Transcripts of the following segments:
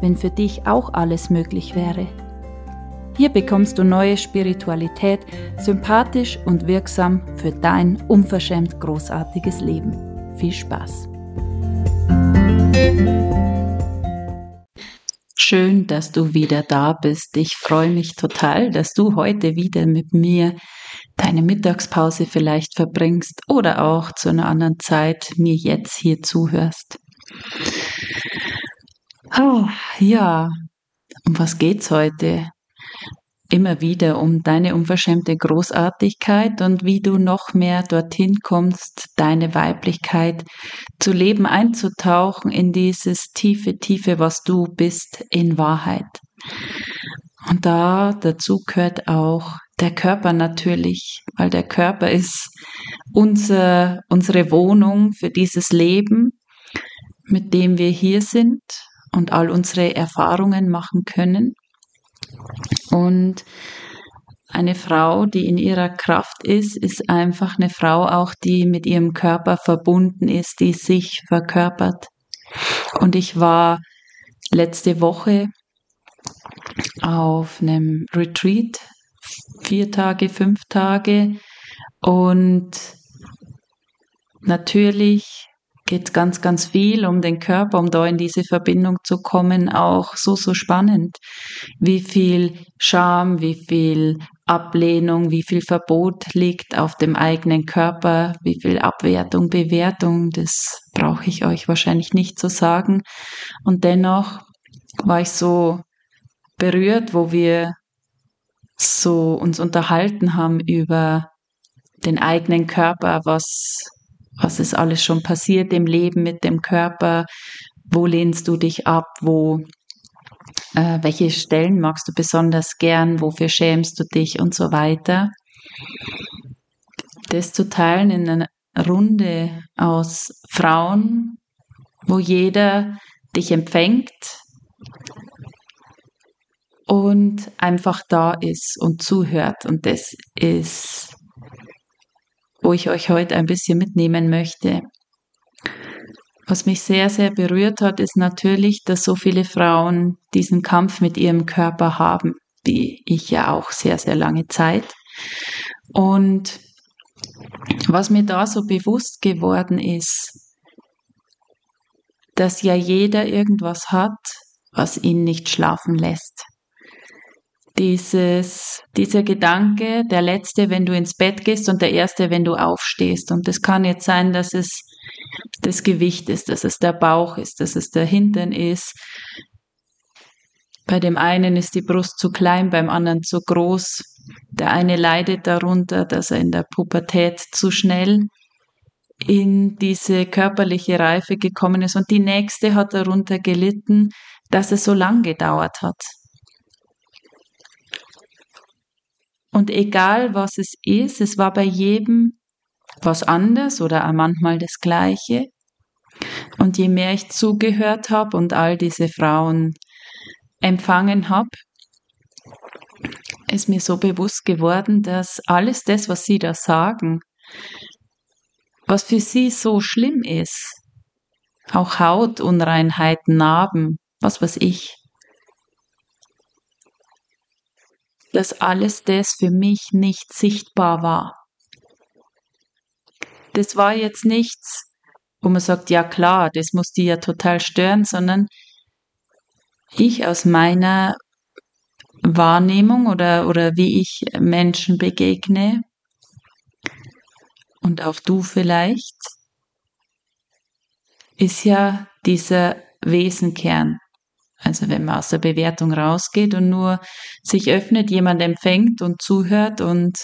wenn für dich auch alles möglich wäre. Hier bekommst du neue Spiritualität, sympathisch und wirksam für dein unverschämt großartiges Leben. Viel Spaß! Schön, dass du wieder da bist. Ich freue mich total, dass du heute wieder mit mir deine Mittagspause vielleicht verbringst oder auch zu einer anderen Zeit mir jetzt hier zuhörst. Oh, ja, um was geht's heute? Immer wieder um deine unverschämte Großartigkeit und wie du noch mehr dorthin kommst, deine Weiblichkeit zu leben, einzutauchen in dieses tiefe, tiefe, was du bist in Wahrheit. Und da dazu gehört auch der Körper natürlich, weil der Körper ist unser, unsere Wohnung für dieses Leben, mit dem wir hier sind und all unsere Erfahrungen machen können. Und eine Frau, die in ihrer Kraft ist, ist einfach eine Frau auch, die mit ihrem Körper verbunden ist, die sich verkörpert. Und ich war letzte Woche auf einem Retreat, vier Tage, fünf Tage. Und natürlich geht ganz, ganz viel um den Körper, um da in diese Verbindung zu kommen, auch so, so spannend. Wie viel Scham, wie viel Ablehnung, wie viel Verbot liegt auf dem eigenen Körper, wie viel Abwertung, Bewertung, das brauche ich euch wahrscheinlich nicht zu sagen. Und dennoch war ich so berührt, wo wir so uns unterhalten haben über den eigenen Körper, was was ist alles schon passiert im Leben mit dem Körper, wo lehnst du dich ab, wo äh, welche Stellen magst du besonders gern, wofür schämst du dich und so weiter. Das zu teilen in einer Runde aus Frauen, wo jeder dich empfängt und einfach da ist und zuhört. Und das ist wo ich euch heute ein bisschen mitnehmen möchte. Was mich sehr, sehr berührt hat, ist natürlich, dass so viele Frauen diesen Kampf mit ihrem Körper haben, wie ich ja auch sehr, sehr lange Zeit. Und was mir da so bewusst geworden ist, dass ja jeder irgendwas hat, was ihn nicht schlafen lässt dieses, dieser Gedanke, der letzte, wenn du ins Bett gehst und der erste, wenn du aufstehst. Und das kann jetzt sein, dass es das Gewicht ist, dass es der Bauch ist, dass es der Hintern ist. Bei dem einen ist die Brust zu klein, beim anderen zu groß. Der eine leidet darunter, dass er in der Pubertät zu schnell in diese körperliche Reife gekommen ist und die nächste hat darunter gelitten, dass es so lang gedauert hat. Und egal was es ist, es war bei jedem was anders oder auch manchmal das Gleiche. Und je mehr ich zugehört habe und all diese Frauen empfangen habe, ist mir so bewusst geworden, dass alles das, was sie da sagen, was für sie so schlimm ist, auch Hautunreinheiten, Narben, was weiß ich, dass alles das für mich nicht sichtbar war. Das war jetzt nichts, wo man sagt, ja klar, das muss die ja total stören, sondern ich aus meiner Wahrnehmung oder, oder wie ich Menschen begegne und auch du vielleicht, ist ja dieser Wesenkern. Also wenn man aus der Bewertung rausgeht und nur sich öffnet, jemand empfängt und zuhört und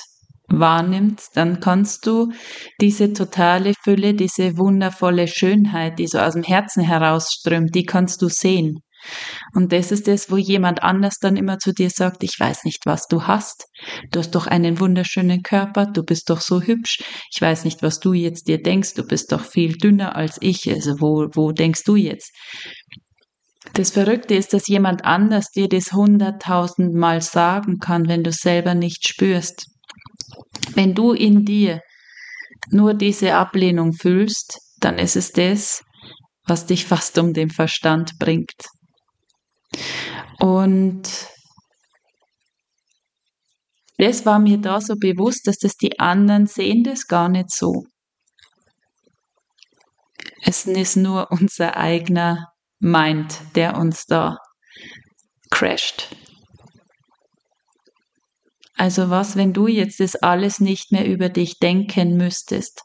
wahrnimmt, dann kannst du diese totale Fülle, diese wundervolle Schönheit, die so aus dem Herzen herausströmt, die kannst du sehen. Und das ist das, wo jemand anders dann immer zu dir sagt, ich weiß nicht, was du hast. Du hast doch einen wunderschönen Körper, du bist doch so hübsch. Ich weiß nicht, was du jetzt dir denkst, du bist doch viel dünner als ich. Also wo, wo denkst du jetzt? Das Verrückte ist, dass jemand anders dir das hunderttausendmal sagen kann, wenn du selber nicht spürst. Wenn du in dir nur diese Ablehnung fühlst, dann ist es das, was dich fast um den Verstand bringt. Und das war mir da so bewusst, dass das die anderen sehen das gar nicht so. Es ist nur unser eigener Mind, der uns da crasht. Also was, wenn du jetzt das alles nicht mehr über dich denken müsstest?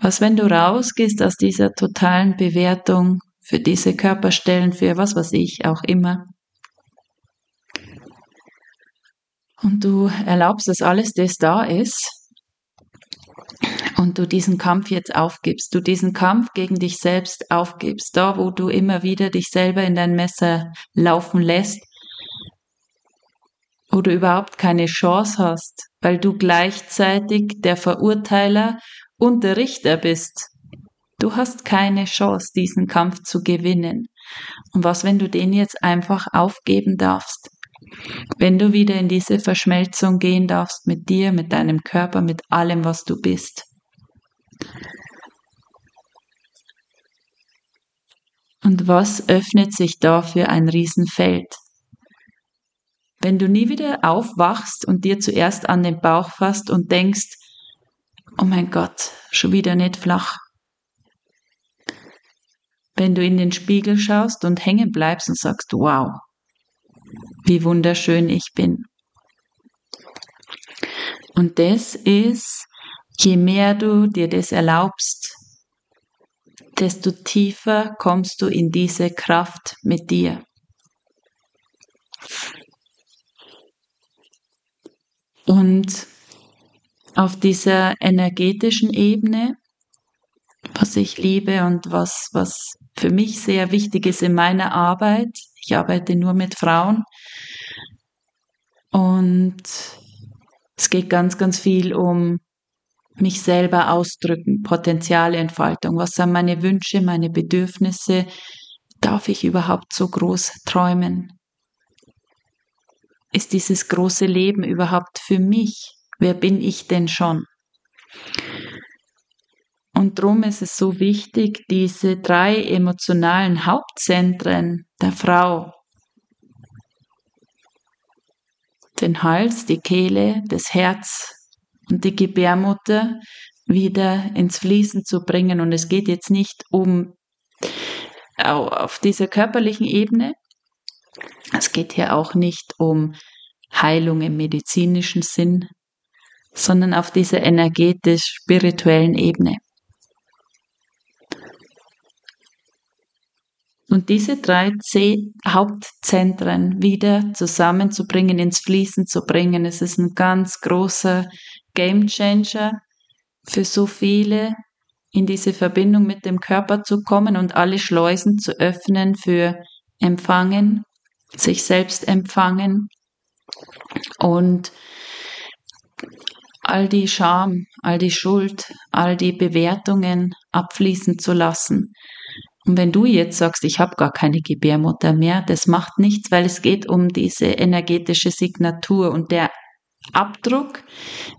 Was, wenn du rausgehst aus dieser totalen Bewertung für diese Körperstellen, für was weiß ich auch immer? Und du erlaubst, dass alles das da ist und du diesen Kampf jetzt aufgibst, du diesen Kampf gegen dich selbst aufgibst, da wo du immer wieder dich selber in dein Messer laufen lässt, wo du überhaupt keine Chance hast, weil du gleichzeitig der Verurteiler und der Richter bist. Du hast keine Chance, diesen Kampf zu gewinnen. Und was, wenn du den jetzt einfach aufgeben darfst? Wenn du wieder in diese Verschmelzung gehen darfst mit dir, mit deinem Körper, mit allem, was du bist. Und was öffnet sich da für ein Riesenfeld? Wenn du nie wieder aufwachst und dir zuerst an den Bauch fasst und denkst, oh mein Gott, schon wieder nicht flach. Wenn du in den Spiegel schaust und hängen bleibst und sagst, wow, wie wunderschön ich bin. Und das ist, je mehr du dir das erlaubst, desto tiefer kommst du in diese Kraft mit dir. Und auf dieser energetischen Ebene, was ich liebe und was, was für mich sehr wichtig ist in meiner Arbeit. Ich arbeite nur mit Frauen. Und es geht ganz, ganz viel um mich selber ausdrücken, Potenzialentfaltung. Was sind meine Wünsche, meine Bedürfnisse? Darf ich überhaupt so groß träumen? Ist dieses große Leben überhaupt für mich? Wer bin ich denn schon? Und darum ist es so wichtig, diese drei emotionalen Hauptzentren der Frau, den Hals, die Kehle, das Herz und die Gebärmutter wieder ins Fließen zu bringen. Und es geht jetzt nicht um auf dieser körperlichen Ebene. Es geht hier auch nicht um Heilung im medizinischen Sinn, sondern auf dieser energetisch-spirituellen Ebene. Und diese drei C Hauptzentren wieder zusammenzubringen, ins Fließen zu bringen, es ist ein ganz großer Game Changer für so viele, in diese Verbindung mit dem Körper zu kommen und alle Schleusen zu öffnen für Empfangen, sich selbst empfangen und all die Scham, all die Schuld, all die Bewertungen abfließen zu lassen. Und wenn du jetzt sagst, ich habe gar keine Gebärmutter mehr, das macht nichts, weil es geht um diese energetische Signatur und der Abdruck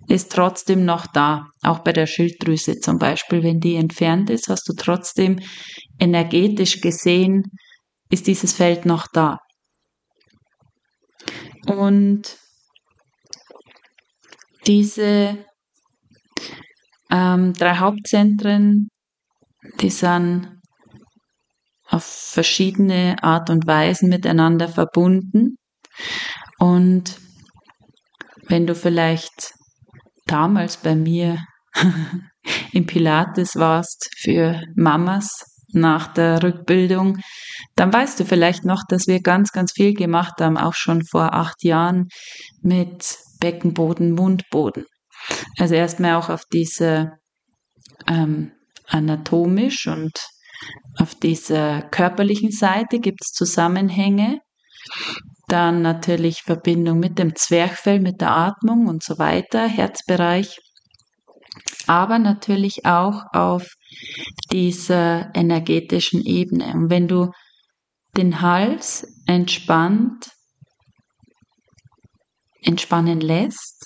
ist trotzdem noch da. Auch bei der Schilddrüse zum Beispiel, wenn die entfernt ist, hast du trotzdem energetisch gesehen, ist dieses Feld noch da. Und diese ähm, drei Hauptzentren, die sind auf verschiedene Art und Weisen miteinander verbunden. Und wenn du vielleicht damals bei mir im Pilates warst für Mamas nach der Rückbildung, dann weißt du vielleicht noch, dass wir ganz, ganz viel gemacht haben, auch schon vor acht Jahren mit Beckenboden, Mundboden. Also erstmal auch auf diese ähm, anatomisch und auf dieser körperlichen Seite gibt es Zusammenhänge. Dann natürlich Verbindung mit dem Zwerchfell, mit der Atmung und so weiter, Herzbereich. Aber natürlich auch auf dieser energetischen Ebene. Und wenn du den Hals entspannt entspannen lässt,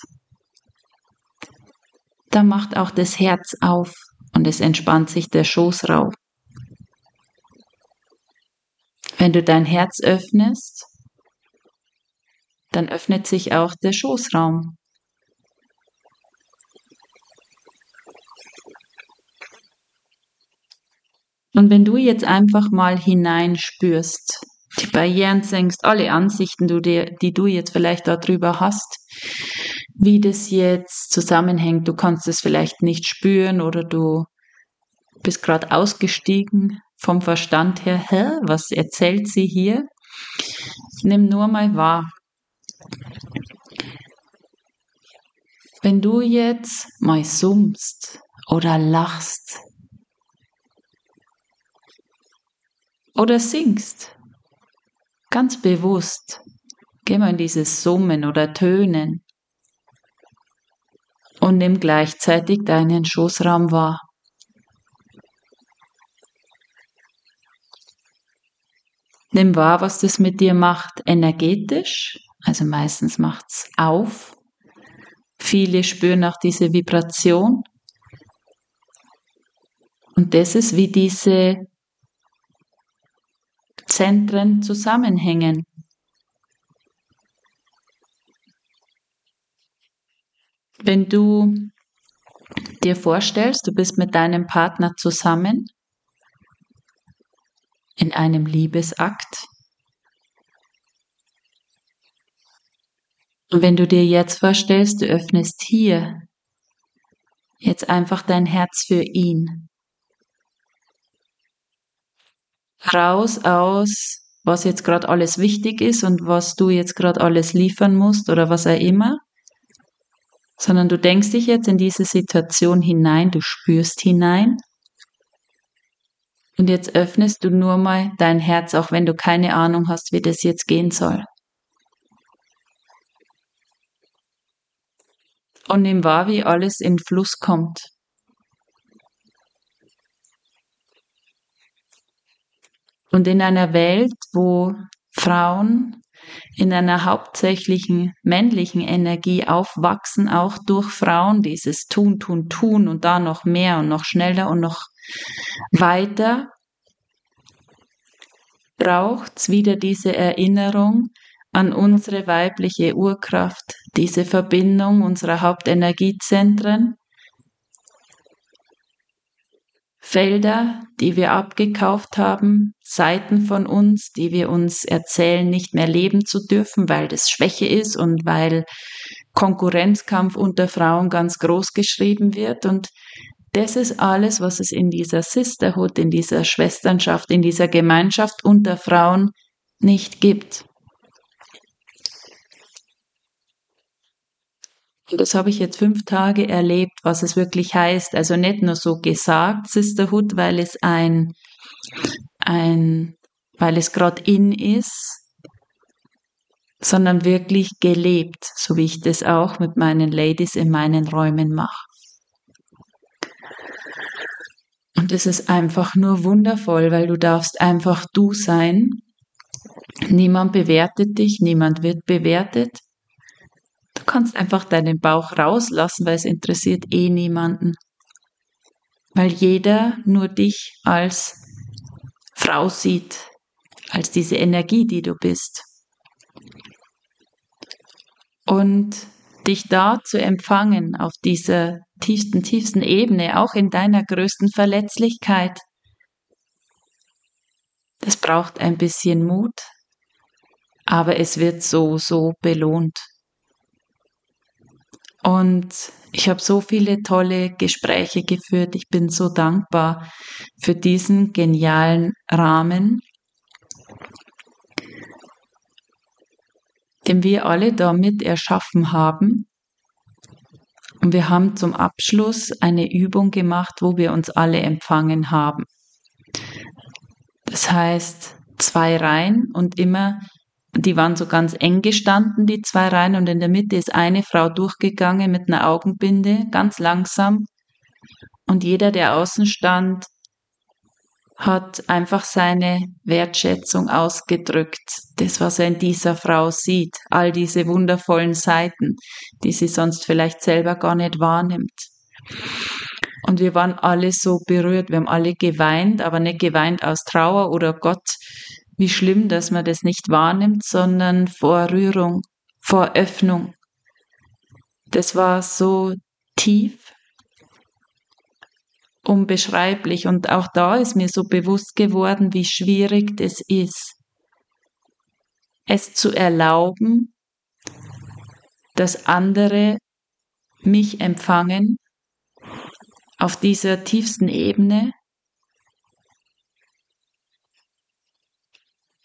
dann macht auch das Herz auf und es entspannt sich der Schoßraum. Wenn du dein Herz öffnest, dann öffnet sich auch der Schoßraum. Und wenn du jetzt einfach mal hineinspürst, die Barrieren senkst, alle Ansichten, die du jetzt vielleicht darüber hast, wie das jetzt zusammenhängt, du kannst es vielleicht nicht spüren oder du bist gerade ausgestiegen vom Verstand her, hä, was erzählt sie hier? Nimm nur mal wahr. Wenn du jetzt mal summst oder lachst oder singst, ganz bewusst, geh mal in dieses Summen oder Tönen und nimm gleichzeitig deinen Schoßraum wahr. Nimm wahr, was das mit dir macht energetisch. Also meistens macht's auf. Viele spüren auch diese Vibration. Und das ist, wie diese Zentren zusammenhängen. Wenn du dir vorstellst, du bist mit deinem Partner zusammen in einem Liebesakt. Und wenn du dir jetzt vorstellst, du öffnest hier jetzt einfach dein Herz für ihn. Raus aus, was jetzt gerade alles wichtig ist und was du jetzt gerade alles liefern musst oder was auch immer, sondern du denkst dich jetzt in diese Situation hinein, du spürst hinein und jetzt öffnest du nur mal dein Herz, auch wenn du keine Ahnung hast, wie das jetzt gehen soll. Und nimm wahr, wie alles in Fluss kommt. Und in einer Welt, wo Frauen in einer hauptsächlichen männlichen Energie aufwachsen, auch durch Frauen, dieses Tun, Tun, Tun und da noch mehr und noch schneller und noch weiter, braucht's wieder diese Erinnerung an unsere weibliche Urkraft, diese Verbindung unserer Hauptenergiezentren, Felder, die wir abgekauft haben, Seiten von uns, die wir uns erzählen, nicht mehr leben zu dürfen, weil das Schwäche ist und weil Konkurrenzkampf unter Frauen ganz groß geschrieben wird. Und das ist alles, was es in dieser Sisterhood, in dieser Schwesternschaft, in dieser Gemeinschaft unter Frauen nicht gibt. Das habe ich jetzt fünf Tage erlebt, was es wirklich heißt. Also nicht nur so gesagt, Sisterhood, weil es ein, ein, weil es gerade in ist, sondern wirklich gelebt, so wie ich das auch mit meinen Ladies in meinen Räumen mache. Und es ist einfach nur wundervoll, weil du darfst einfach du sein. Niemand bewertet dich, niemand wird bewertet. Kannst einfach deinen Bauch rauslassen, weil es interessiert eh niemanden. Weil jeder nur dich als Frau sieht, als diese Energie, die du bist. Und dich da zu empfangen auf dieser tiefsten, tiefsten Ebene, auch in deiner größten Verletzlichkeit, das braucht ein bisschen Mut, aber es wird so, so belohnt. Und ich habe so viele tolle Gespräche geführt. Ich bin so dankbar für diesen genialen Rahmen, den wir alle damit erschaffen haben. Und wir haben zum Abschluss eine Übung gemacht, wo wir uns alle empfangen haben. Das heißt, zwei Reihen und immer, die waren so ganz eng gestanden, die zwei Reihen, und in der Mitte ist eine Frau durchgegangen mit einer Augenbinde, ganz langsam. Und jeder, der außen stand, hat einfach seine Wertschätzung ausgedrückt, das, was er in dieser Frau sieht, all diese wundervollen Seiten, die sie sonst vielleicht selber gar nicht wahrnimmt. Und wir waren alle so berührt, wir haben alle geweint, aber nicht geweint aus Trauer oder Gott, wie schlimm, dass man das nicht wahrnimmt, sondern vor Rührung, vor Öffnung. Das war so tief unbeschreiblich. Und auch da ist mir so bewusst geworden, wie schwierig das ist, es zu erlauben, dass andere mich empfangen auf dieser tiefsten Ebene.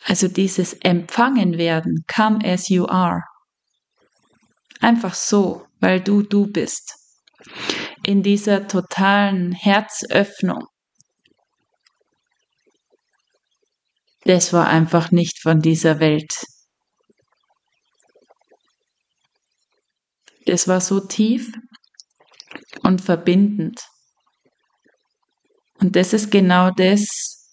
Also dieses Empfangen werden, come as you are. Einfach so, weil du du bist in dieser totalen Herzöffnung. Das war einfach nicht von dieser Welt. Das war so tief und verbindend. Und das ist genau das,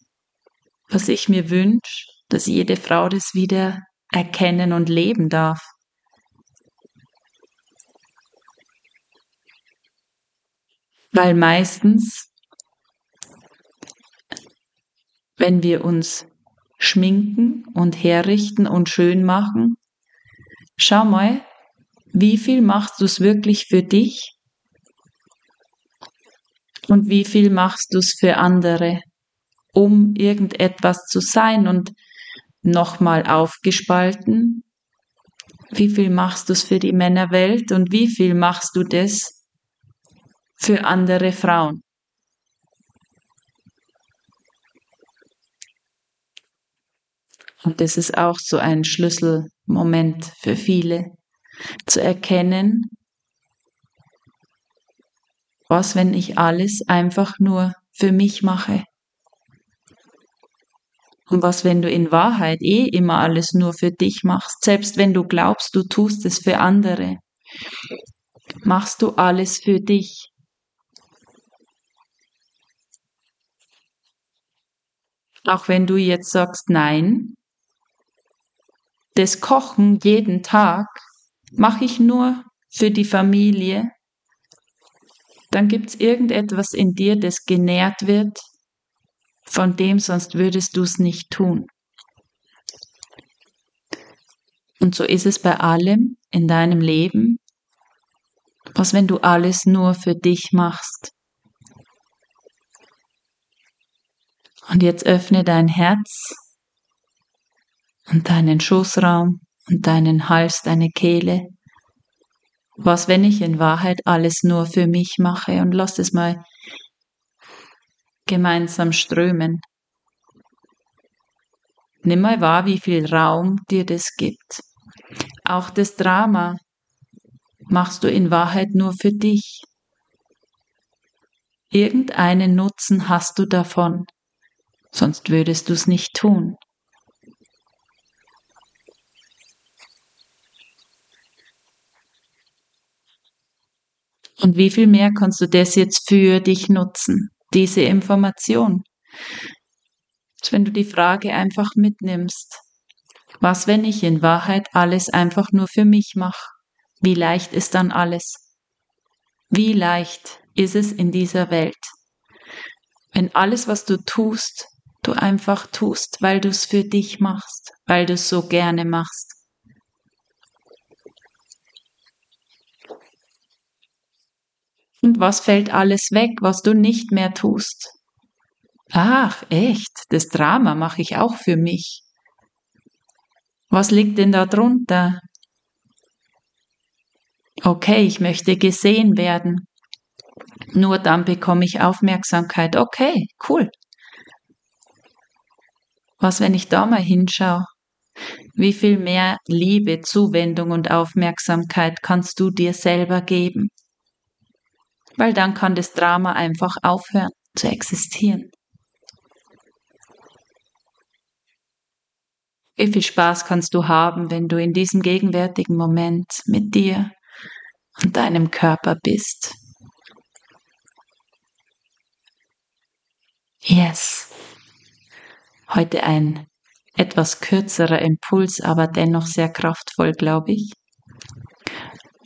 was ich mir wünsche, dass jede Frau das wieder erkennen und leben darf. Weil meistens, wenn wir uns schminken und herrichten und schön machen, schau mal, wie viel machst du es wirklich für dich und wie viel machst du es für andere, um irgendetwas zu sein und nochmal aufgespalten. Wie viel machst du es für die Männerwelt und wie viel machst du das für andere Frauen. Und das ist auch so ein Schlüsselmoment für viele, zu erkennen, was, wenn ich alles einfach nur für mich mache? Und was, wenn du in Wahrheit eh immer alles nur für dich machst, selbst wenn du glaubst, du tust es für andere, machst du alles für dich. Auch wenn du jetzt sagst, nein, das Kochen jeden Tag mache ich nur für die Familie, dann gibt es irgendetwas in dir, das genährt wird, von dem sonst würdest du es nicht tun. Und so ist es bei allem in deinem Leben, was wenn du alles nur für dich machst. Und jetzt öffne dein Herz und deinen Schoßraum und deinen Hals, deine Kehle. Was, wenn ich in Wahrheit alles nur für mich mache und lass es mal gemeinsam strömen. Nimm mal wahr, wie viel Raum dir das gibt. Auch das Drama machst du in Wahrheit nur für dich. Irgendeinen Nutzen hast du davon sonst würdest du es nicht tun. Und wie viel mehr kannst du das jetzt für dich nutzen, diese Information? Wenn du die Frage einfach mitnimmst, was, wenn ich in Wahrheit alles einfach nur für mich mache? Wie leicht ist dann alles? Wie leicht ist es in dieser Welt? Wenn alles, was du tust, du einfach tust, weil du es für dich machst, weil du es so gerne machst. Und was fällt alles weg, was du nicht mehr tust? Ach, echt, das Drama mache ich auch für mich. Was liegt denn da drunter? Okay, ich möchte gesehen werden. Nur dann bekomme ich Aufmerksamkeit. Okay, cool. Was, wenn ich da mal hinschaue? Wie viel mehr Liebe, Zuwendung und Aufmerksamkeit kannst du dir selber geben? Weil dann kann das Drama einfach aufhören zu existieren. Wie viel Spaß kannst du haben, wenn du in diesem gegenwärtigen Moment mit dir und deinem Körper bist? Yes. Heute ein etwas kürzerer Impuls, aber dennoch sehr kraftvoll, glaube ich.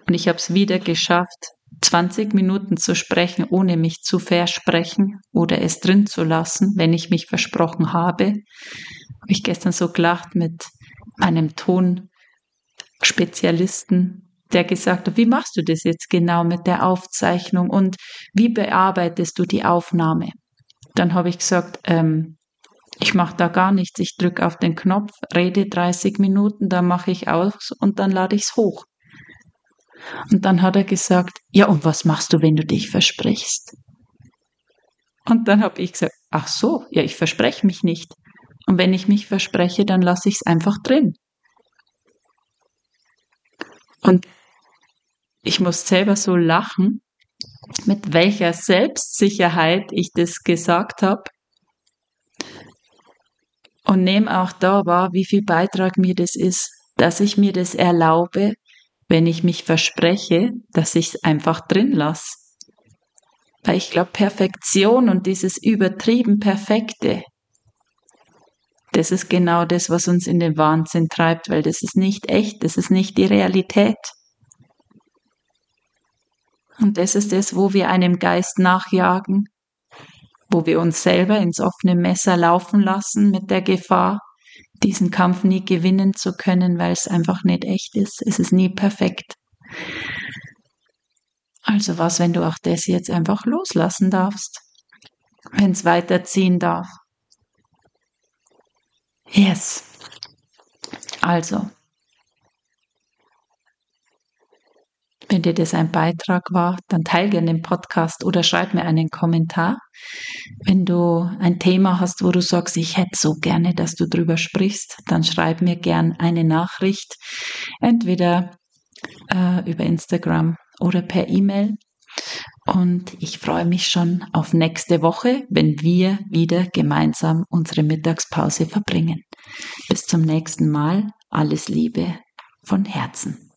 Und ich habe es wieder geschafft, 20 Minuten zu sprechen, ohne mich zu versprechen oder es drin zu lassen, wenn ich mich versprochen habe. Habe ich gestern so gelacht mit einem Tonspezialisten, der gesagt hat, wie machst du das jetzt genau mit der Aufzeichnung und wie bearbeitest du die Aufnahme? Dann habe ich gesagt, ähm, ich mache da gar nichts. Ich drücke auf den Knopf, rede 30 Minuten, dann mache ich aus und dann lade ich es hoch. Und dann hat er gesagt, ja, und was machst du, wenn du dich versprichst? Und dann habe ich gesagt, ach so, ja, ich verspreche mich nicht. Und wenn ich mich verspreche, dann lasse ich es einfach drin. Und ich muss selber so lachen, mit welcher Selbstsicherheit ich das gesagt habe. Und nehme auch da wahr, wie viel Beitrag mir das ist, dass ich mir das erlaube, wenn ich mich verspreche, dass ich es einfach drin lasse. Weil ich glaube, Perfektion und dieses übertrieben Perfekte, das ist genau das, was uns in den Wahnsinn treibt, weil das ist nicht echt, das ist nicht die Realität. Und das ist es, wo wir einem Geist nachjagen, wo wir uns selber ins offene Messer laufen lassen mit der Gefahr, diesen Kampf nie gewinnen zu können, weil es einfach nicht echt ist. Es ist nie perfekt. Also was, wenn du auch das jetzt einfach loslassen darfst, wenn es weiterziehen darf. Yes. Also, Wenn dir das ein Beitrag war, dann teile gerne den Podcast oder schreib mir einen Kommentar. Wenn du ein Thema hast, wo du sagst, ich hätte so gerne, dass du drüber sprichst, dann schreib mir gern eine Nachricht, entweder äh, über Instagram oder per E-Mail. Und ich freue mich schon auf nächste Woche, wenn wir wieder gemeinsam unsere Mittagspause verbringen. Bis zum nächsten Mal. Alles Liebe von Herzen.